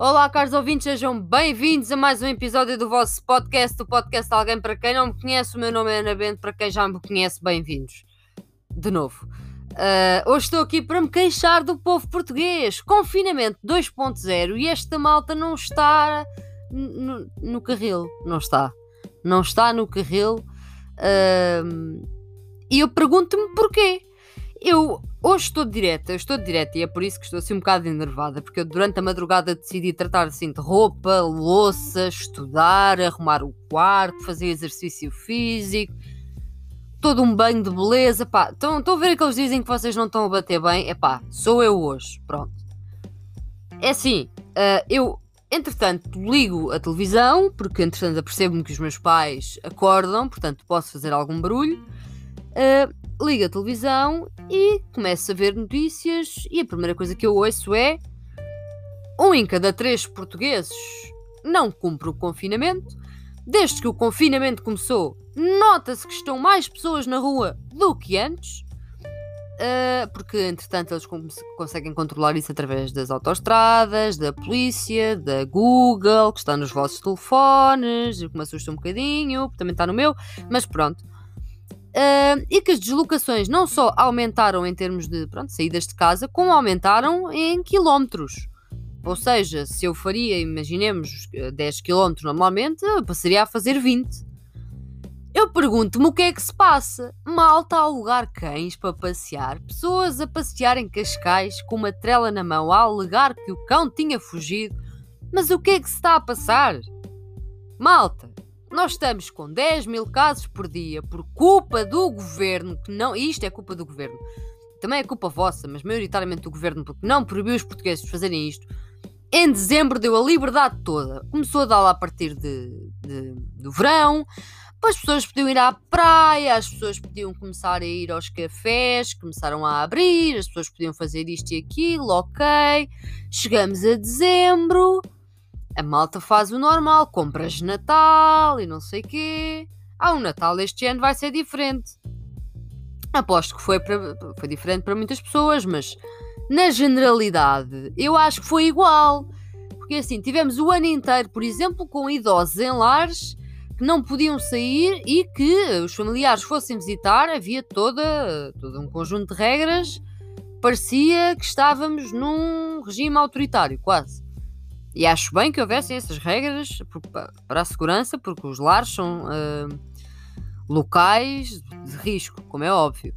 Olá, caros ouvintes, sejam bem-vindos a mais um episódio do vosso podcast, o podcast alguém para quem não me conhece. O meu nome é Ana Bento, para quem já me conhece, bem-vindos. De novo. Uh, hoje estou aqui para me queixar do povo português. Confinamento 2.0 e esta malta não está no, no carril. Não está. Não está no carril. Uh, e eu pergunto-me porquê. Eu hoje estou direta, eu estou direta e é por isso que estou assim um bocado enervada, porque eu durante a madrugada decidi tratar assim de roupa, louça, estudar, arrumar o quarto, fazer exercício físico, todo um banho de beleza, pá. Estão, a ver aqueles dizem que vocês não estão a bater bem? É pá, sou eu hoje, pronto. É assim, uh, eu entretanto ligo a televisão, porque entretanto apercebo-me que os meus pais acordam, portanto posso fazer algum barulho. Uh, ligo a televisão e começo a ver notícias e a primeira coisa que eu ouço é um em cada três portugueses não cumpre o confinamento. Desde que o confinamento começou, nota-se que estão mais pessoas na rua do que antes. Uh, porque entretanto eles conseguem controlar isso através das autoestradas, da polícia, da Google, que está nos vossos telefones, que me assusta um bocadinho, também está no meu, mas pronto. Uh, e que as deslocações não só aumentaram em termos de pronto, saídas de casa, como aumentaram em quilómetros. Ou seja, se eu faria, imaginemos, 10 km normalmente, passaria a fazer 20. Eu pergunto-me o que é que se passa. Malta a alugar cães para passear, pessoas a passear em Cascais com uma trela na mão a alegar que o cão tinha fugido. Mas o que é que se está a passar? Malta, nós estamos com 10 mil casos por dia por culpa do governo, que não. Isto é culpa do governo. Também é culpa vossa, mas maioritariamente do governo, porque não proibiu os portugueses de fazerem isto. Em dezembro deu a liberdade toda. Começou a dar-la a partir de, de, do verão. As pessoas podiam ir à praia, as pessoas podiam começar a ir aos cafés, começaram a abrir, as pessoas podiam fazer isto e aquilo, ok. Chegamos a dezembro a malta faz o normal, compras de Natal e não sei quê. Ah, o Natal este ano vai ser diferente. Aposto que foi, foi diferente para muitas pessoas, mas na generalidade eu acho que foi igual. Porque assim, tivemos o ano inteiro, por exemplo, com idosos em lares que não podiam sair e que os familiares fossem visitar, havia toda, todo um conjunto de regras. Parecia que estávamos num regime autoritário, quase. E acho bem que houvessem essas regras para a segurança, porque os lares são uh, locais de risco, como é óbvio.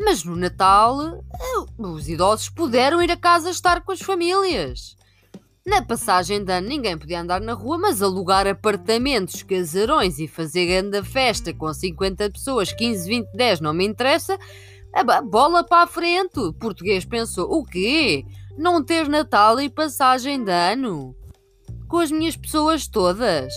Mas no Natal, uh, os idosos puderam ir a casa estar com as famílias. Na passagem de ano ninguém podia andar na rua, mas alugar apartamentos, casarões e fazer grande festa com 50 pessoas, 15, 20, 10, não me interessa. Bola para a frente. O português pensou: o quê? Não ter Natal e passagem de ano? Com as minhas pessoas todas.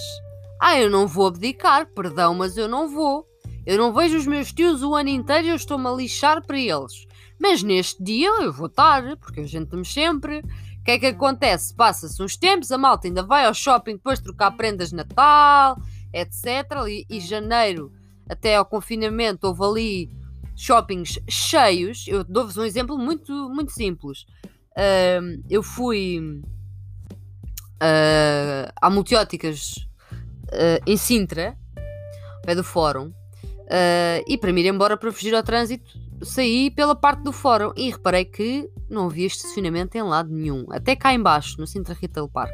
Ah, eu não vou abdicar, perdão, mas eu não vou. Eu não vejo os meus tios o ano inteiro e eu estou-me a lixar para eles. Mas neste dia eu vou estar, porque a gente me sempre. O que é que acontece? Passa-se uns tempos, a malta ainda vai ao shopping depois trocar prendas de Natal, etc. E, e janeiro, até ao confinamento, houve ali shoppings cheios. Eu dou-vos um exemplo muito, muito simples. Eu fui uh, há multióticas uh, em Sintra, pé do fórum, uh, e para me ir embora para fugir ao trânsito, saí pela parte do fórum e reparei que não havia estacionamento em lado nenhum, até cá embaixo, no Sintra Retail Park.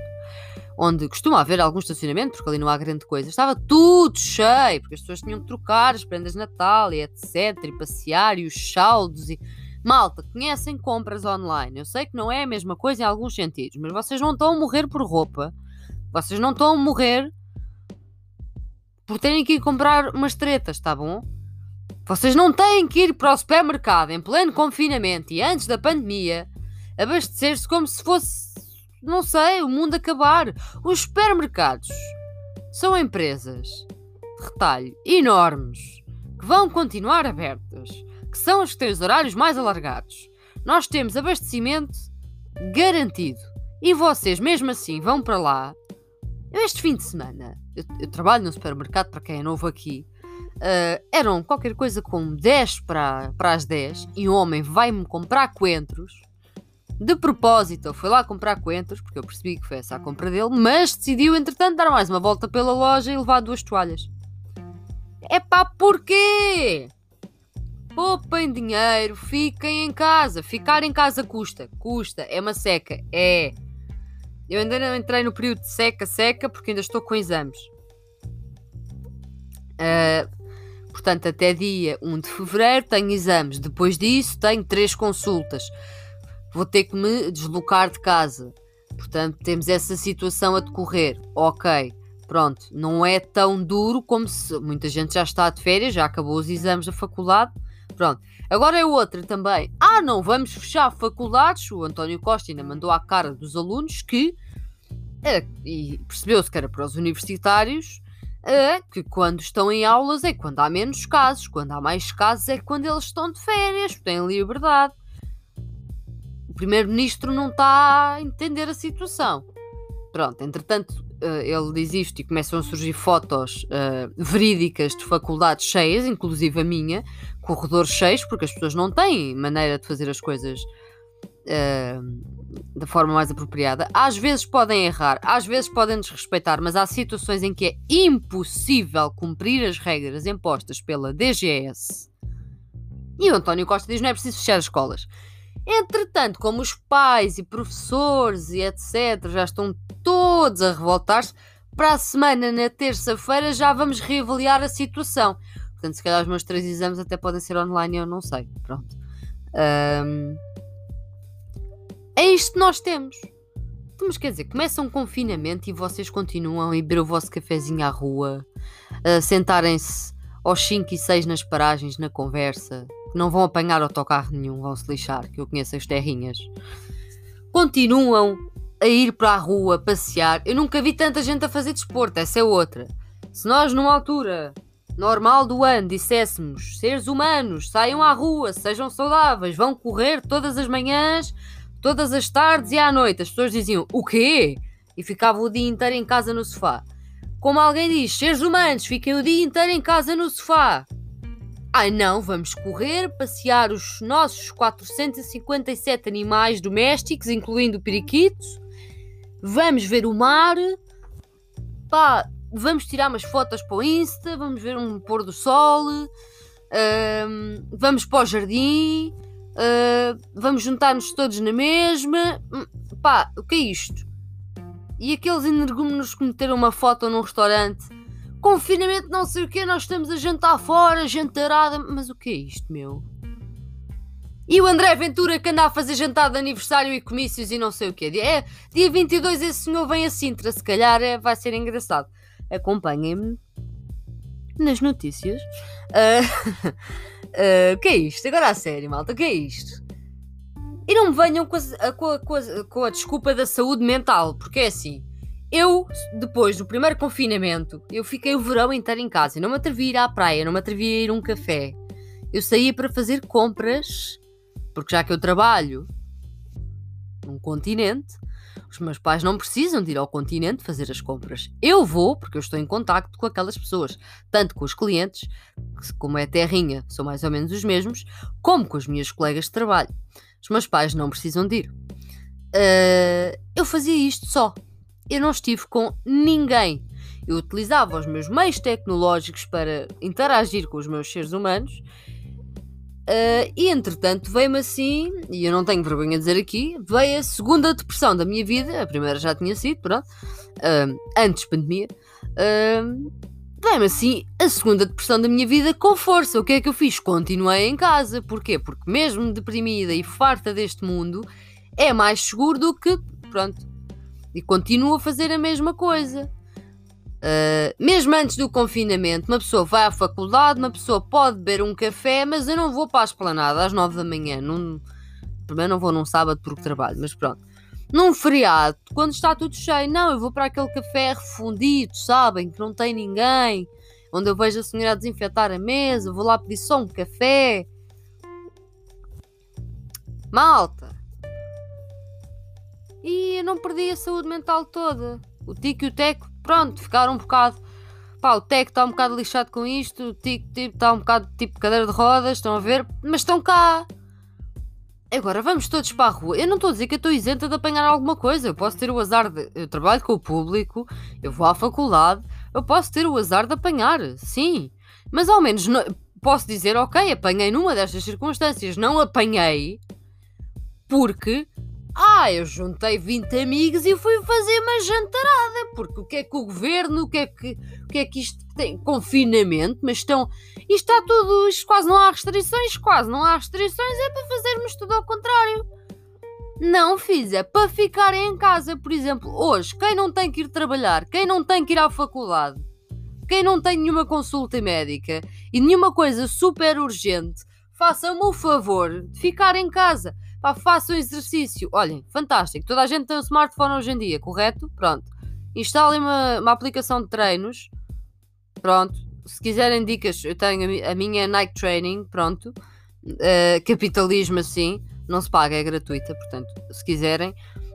Onde costuma haver algum estacionamento, porque ali não há grande coisa. Estava tudo cheio, porque as pessoas tinham que trocar as prendas de Natal e etc. E passear e os saldos e Malta, conhecem compras online. Eu sei que não é a mesma coisa em alguns sentidos, mas vocês não estão a morrer por roupa. Vocês não estão a morrer por terem que ir comprar umas tretas, tá bom? Vocês não têm que ir para o supermercado em pleno confinamento e antes da pandemia abastecer-se como se fosse, não sei, o mundo acabar. Os supermercados são empresas de retalho enormes que vão continuar abertas que são os que têm os horários mais alargados. Nós temos abastecimento garantido. E vocês, mesmo assim, vão para lá. Este fim de semana, eu, eu trabalho no supermercado, para quem é novo aqui, uh, eram qualquer coisa como 10 para, para as 10 e um homem vai-me comprar coentros. De propósito, foi lá comprar coentros, porque eu percebi que foi essa a compra dele, mas decidiu, entretanto, dar mais uma volta pela loja e levar duas toalhas. É pá, porquê? Poupem dinheiro, fiquem em casa. Ficar em casa custa. Custa. É uma seca. É. Eu ainda não entrei no período de seca, seca, porque ainda estou com exames. Uh, portanto, até dia 1 de fevereiro tenho exames. Depois disso, tenho três consultas. Vou ter que me deslocar de casa. Portanto, temos essa situação a decorrer. Ok, pronto, não é tão duro como se muita gente já está de férias, já acabou os exames da faculdade. Pronto. Agora é outra também. Ah, não, vamos fechar faculdades. O António Costa ainda mandou à cara dos alunos que. É, e percebeu-se que era para os universitários é que quando estão em aulas é quando há menos casos, quando há mais casos é quando eles estão de férias, têm liberdade. O primeiro-ministro não está a entender a situação. Pronto, entretanto, eh, ele diz isto e começam a surgir fotos uh, verídicas de faculdades cheias, inclusive a minha, corredores cheios, porque as pessoas não têm maneira de fazer as coisas uh, da forma mais apropriada. Às vezes podem errar, às vezes podem desrespeitar, mas há situações em que é impossível cumprir as regras impostas pela DGS. E o António Costa diz: não é preciso fechar as escolas. Entretanto, como os pais e professores e etc. já estão todos a revoltar-se, para a semana, na terça-feira, já vamos reavaliar a situação. Portanto, se calhar os meus três exames até podem ser online, eu não sei. Pronto. Um... É isto que nós temos. Então, mas quer dizer, começa um confinamento e vocês continuam a beber o vosso cafezinho à rua, a sentarem-se aos 5 e 6 nas paragens, na conversa, não vão apanhar autocarro nenhum, vão se lixar, que eu conheço as terrinhas. Continuam a ir para a rua passear. Eu nunca vi tanta gente a fazer desporto, essa é outra. Se nós, numa altura normal do ano, disséssemos seres humanos, saiam à rua, sejam saudáveis, vão correr todas as manhãs todas as tardes e à noite. As pessoas diziam o quê? E ficava o dia inteiro em casa no sofá. Como alguém diz, seres humanos, fiquem o dia inteiro em casa no sofá. Ai não, vamos correr, passear os nossos 457 animais domésticos, incluindo o periquito. Vamos ver o mar. Pá, vamos tirar umas fotos para o Insta, vamos ver um pôr do sol. vamos para o jardim Uh, vamos juntar-nos todos na mesma. Hum, pá, o que é isto? E aqueles energúmenos que meteram uma foto num restaurante. Confinamento, não sei o que, nós estamos a jantar fora, jantarada. Mas o que é isto, meu? E o André Ventura que anda a fazer jantar de aniversário e comícios e não sei o quê. É, dia 22 esse senhor vem a Sintra, se calhar é, vai ser engraçado. Acompanhem-me nas notícias. Uh, Uh, o que é isto? Agora a sério, malta, o que é isto? E não me venham com a, com, a, com, a, com a desculpa da saúde mental, porque é assim. Eu, depois do primeiro confinamento, eu fiquei o verão inteiro em casa. Eu não me atrevi a ir à praia, não me atrevi a ir a um café. Eu saía para fazer compras, porque já que eu trabalho num continente, os meus pais não precisam de ir ao continente fazer as compras. Eu vou, porque eu estou em contacto com aquelas pessoas, tanto com os clientes, como é terrinha, são mais ou menos os mesmos, como com as minhas colegas de trabalho. Os meus pais não precisam de ir. Uh, eu fazia isto só. Eu não estive com ninguém. Eu utilizava os meus meios tecnológicos para interagir com os meus seres humanos Uh, e entretanto veio-me assim, e eu não tenho vergonha de dizer aqui, veio a segunda depressão da minha vida, a primeira já tinha sido, pronto, uh, antes pandemia, uh, veio-me assim a segunda depressão da minha vida com força. O que é que eu fiz? Continuei em casa. Porquê? Porque mesmo deprimida e farta deste mundo, é mais seguro do que, pronto, e continuo a fazer a mesma coisa. Uh, mesmo antes do confinamento, uma pessoa vai à faculdade, uma pessoa pode beber um café, mas eu não vou para a esplanada às 9 da manhã. Não, primeiro não vou num sábado porque trabalho, mas pronto. Num feriado, quando está tudo cheio, não, eu vou para aquele café refundido, sabem, que não tem ninguém, onde eu vejo a senhora a desinfetar a mesa, vou lá pedir só um café. Malta! E eu não perdi a saúde mental toda. O tico e o teco pronto, ficaram um bocado. Pá, o Tech está um bocado lixado com isto, o Tico tipo, está um bocado tipo cadeira de rodas, estão a ver? Mas estão cá. Agora vamos todos para a rua. Eu não estou a dizer que eu estou isenta de apanhar alguma coisa. Eu posso ter o azar de. Eu trabalho com o público, eu vou à faculdade, eu posso ter o azar de apanhar, sim. Mas ao menos não... posso dizer, ok, apanhei numa destas circunstâncias. Não apanhei porque ah, eu juntei 20 amigos e fui fazer uma jantarada, porque o que é que o governo, o que é que, o que, é que isto tem? Confinamento, mas estão. Isto está tudo. Isto quase não há restrições, quase não há restrições, é para fazermos tudo ao contrário. Não fiz, é para ficar em casa, por exemplo, hoje, quem não tem que ir trabalhar, quem não tem que ir à faculdade, quem não tem nenhuma consulta médica e nenhuma coisa super urgente, façam-me o favor de ficar em casa. Pá, façam exercício. Olhem, fantástico. Toda a gente tem um smartphone hoje em dia, correto? Pronto. Instalem uma, uma aplicação de treinos. Pronto. Se quiserem dicas, eu tenho a, minha Nike Training. Pronto. Uh, capitalismo assim. Não se paga, é gratuita. Portanto, se quiserem.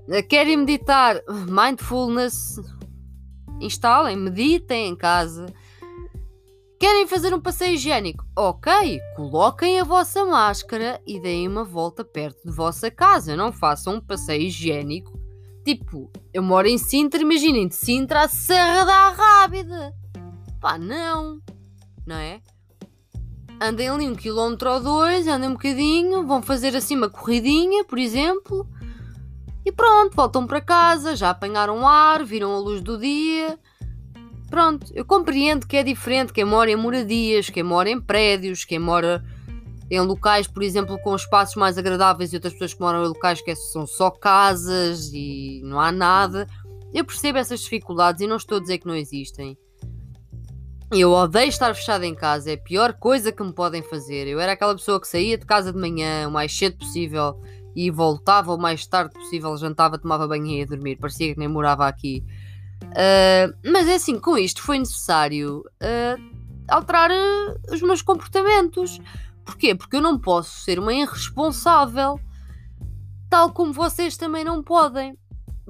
Uh, querem meditar? Mindfulness. Instalem, meditem em casa. Querem fazer um passeio higiênico? Ok, coloquem a vossa máscara e deem uma volta perto de vossa casa. Não façam um passeio higiênico. Tipo, eu moro em Sintra, imaginem, de Sintra a Serra da Rábida. Pá, não. Não é? Andem ali um quilómetro ou dois, andem um bocadinho, vão fazer assim uma corridinha, por exemplo. E pronto, voltam para casa, já apanharam ar, viram a luz do dia Pronto, eu compreendo que é diferente quem mora em moradias, quem mora em prédios, quem mora em locais, por exemplo, com espaços mais agradáveis e outras pessoas que moram em locais que são só casas e não há nada. Eu percebo essas dificuldades e não estou a dizer que não existem. Eu odeio estar fechado em casa, é a pior coisa que me podem fazer. Eu era aquela pessoa que saía de casa de manhã o mais cedo possível e voltava o mais tarde possível, jantava, tomava banho e ia dormir. Parecia que nem morava aqui. Uh, mas é assim, com isto foi necessário uh, alterar uh, os meus comportamentos. Porquê? Porque eu não posso ser uma irresponsável, tal como vocês também não podem.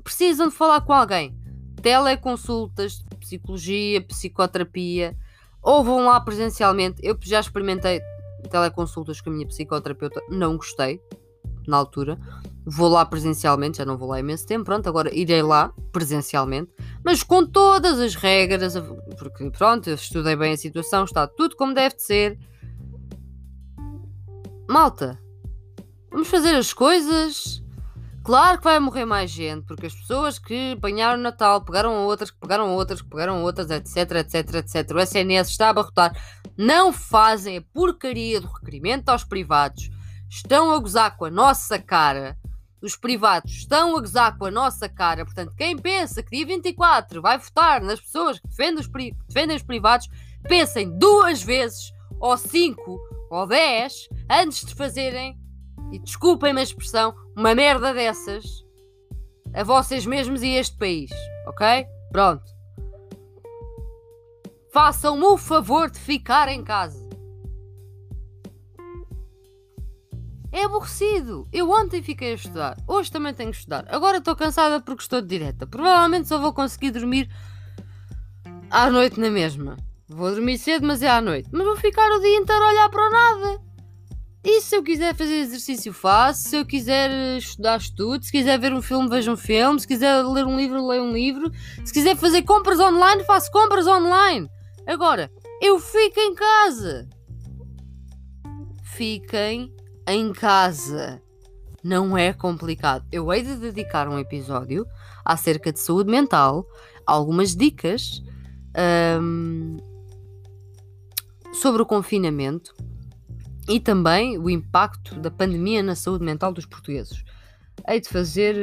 Precisam de falar com alguém. Teleconsultas, psicologia, psicoterapia, ou vão lá presencialmente. Eu já experimentei teleconsultas com a minha psicoterapeuta, não gostei na altura. Vou lá presencialmente, já não vou lá imenso tempo, pronto, agora irei lá presencialmente, mas com todas as regras, porque pronto, eu estudei bem a situação, está tudo como deve de ser. Malta, vamos fazer as coisas. Claro que vai morrer mais gente, porque as pessoas que apanharam o Natal pegaram outras, que pegaram outras, que pegaram outras, etc, etc, etc. O SNS está a abarrotar. Não fazem a porcaria do requerimento aos privados. Estão a gozar com a nossa cara os privados estão a gozar com a nossa cara. Portanto, quem pensa que dia 24 vai votar nas pessoas que defendem os, pri defendem os privados, pensem duas vezes, ou cinco, ou dez, antes de fazerem, e desculpem-me a expressão, uma merda dessas a vocês mesmos e a este país. Ok? Pronto. Façam-me o favor de ficar em casa. É aborrecido. Eu ontem fiquei a estudar. Hoje também tenho que estudar. Agora estou cansada porque estou de direta. Provavelmente só vou conseguir dormir à noite na mesma. Vou dormir cedo, mas é à noite. Mas vou ficar o dia inteiro a olhar para nada. E se eu quiser fazer exercício, faço. Se eu quiser estudar, estudo. Se quiser ver um filme, vejo um filme. Se quiser ler um livro, leio um livro. Se quiser fazer compras online, faço compras online. Agora, eu fico em casa. Fiquem em casa. Não é complicado. Eu hei de dedicar um episódio acerca de saúde mental, algumas dicas um, sobre o confinamento e também o impacto da pandemia na saúde mental dos portugueses. Hei de fazer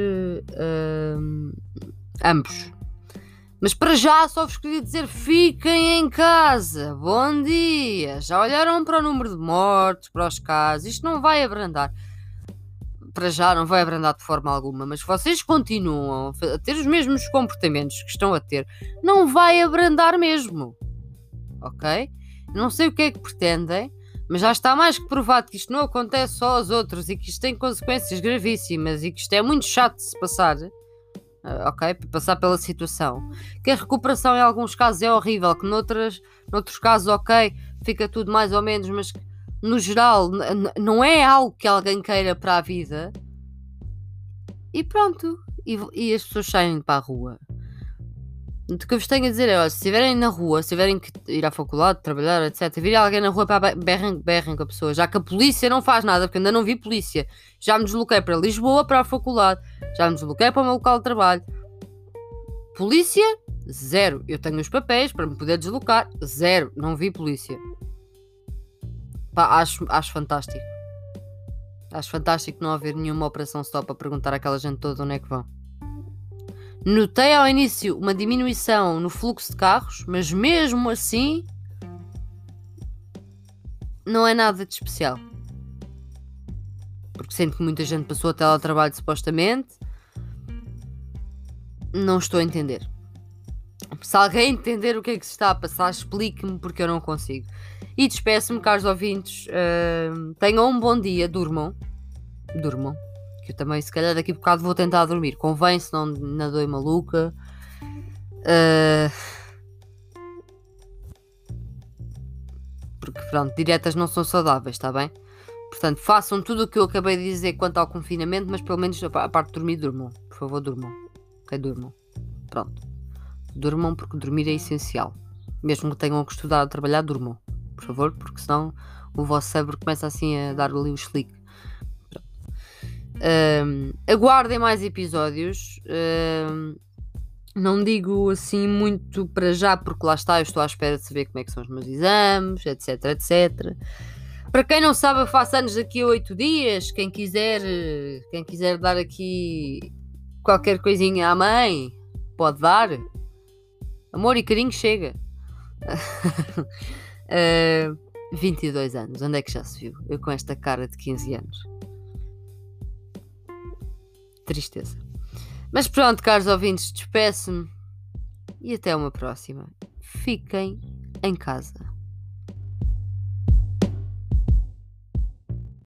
um, ambos. Mas para já só vos queria dizer: fiquem em casa. Bom dia. Já olharam para o número de mortes, para os casos? Isto não vai abrandar. Para já não vai abrandar de forma alguma, mas vocês continuam a ter os mesmos comportamentos que estão a ter, não vai abrandar mesmo. Ok? Não sei o que é que pretendem, mas já está mais que provado que isto não acontece só aos outros e que isto tem consequências gravíssimas e que isto é muito chato de se passar ok? Para passar pela situação. Que a recuperação em alguns casos é horrível, que noutras, noutros casos, ok, fica tudo mais ou menos, mas no geral, não é algo que alguém queira para a vida. E pronto. E, e as pessoas saem para a rua. O que eu vos tenho a dizer é: se estiverem na rua, se tiverem que ir à faculdade, trabalhar, etc., vir alguém na rua para berrem, berrem com a pessoa, já que a polícia não faz nada, porque ainda não vi polícia. Já me desloquei para Lisboa, para a faculdade, já me desloquei para o meu local de trabalho. Polícia, zero. Eu tenho os papéis para me poder deslocar, zero. Não vi polícia. Pá, acho, acho fantástico. Acho fantástico não haver nenhuma operação stop para perguntar àquela gente toda onde é que vão. Notei ao início uma diminuição no fluxo de carros, mas mesmo assim não é nada de especial. Porque sendo que muita gente passou a teletrabalho supostamente, não estou a entender. Se alguém entender o que é que se está a passar, explique-me porque eu não consigo. E despeço-me, caros ouvintes. Uh, tenham um bom dia, durmam. Durmam eu também, se calhar, daqui a bocado vou tentar dormir. Convém, senão não dou maluca. Uh... Porque, pronto, diretas não são saudáveis, está bem? Portanto, façam tudo o que eu acabei de dizer quanto ao confinamento, mas pelo menos a parte de dormir, durmam. Por favor, durmam. Ok, durmam. Pronto. Durmam porque dormir é essencial. Mesmo que tenham que estudar ou trabalhar, durmam. Por favor, porque senão o vosso cérebro começa assim a dar ali o slick. Um, aguardem mais episódios. Um, não digo assim muito para já, porque lá está, eu estou à espera de saber como é que são os meus exames, etc, etc. Para quem não sabe, eu faço anos daqui a oito dias. Quem quiser, quem quiser dar aqui qualquer coisinha à mãe, pode dar. Amor e carinho chega. uh, 22 anos, onde é que já se viu? Eu com esta cara de 15 anos tristeza. Mas pronto, caros ouvintes, despeço-me e até uma próxima. Fiquem em casa.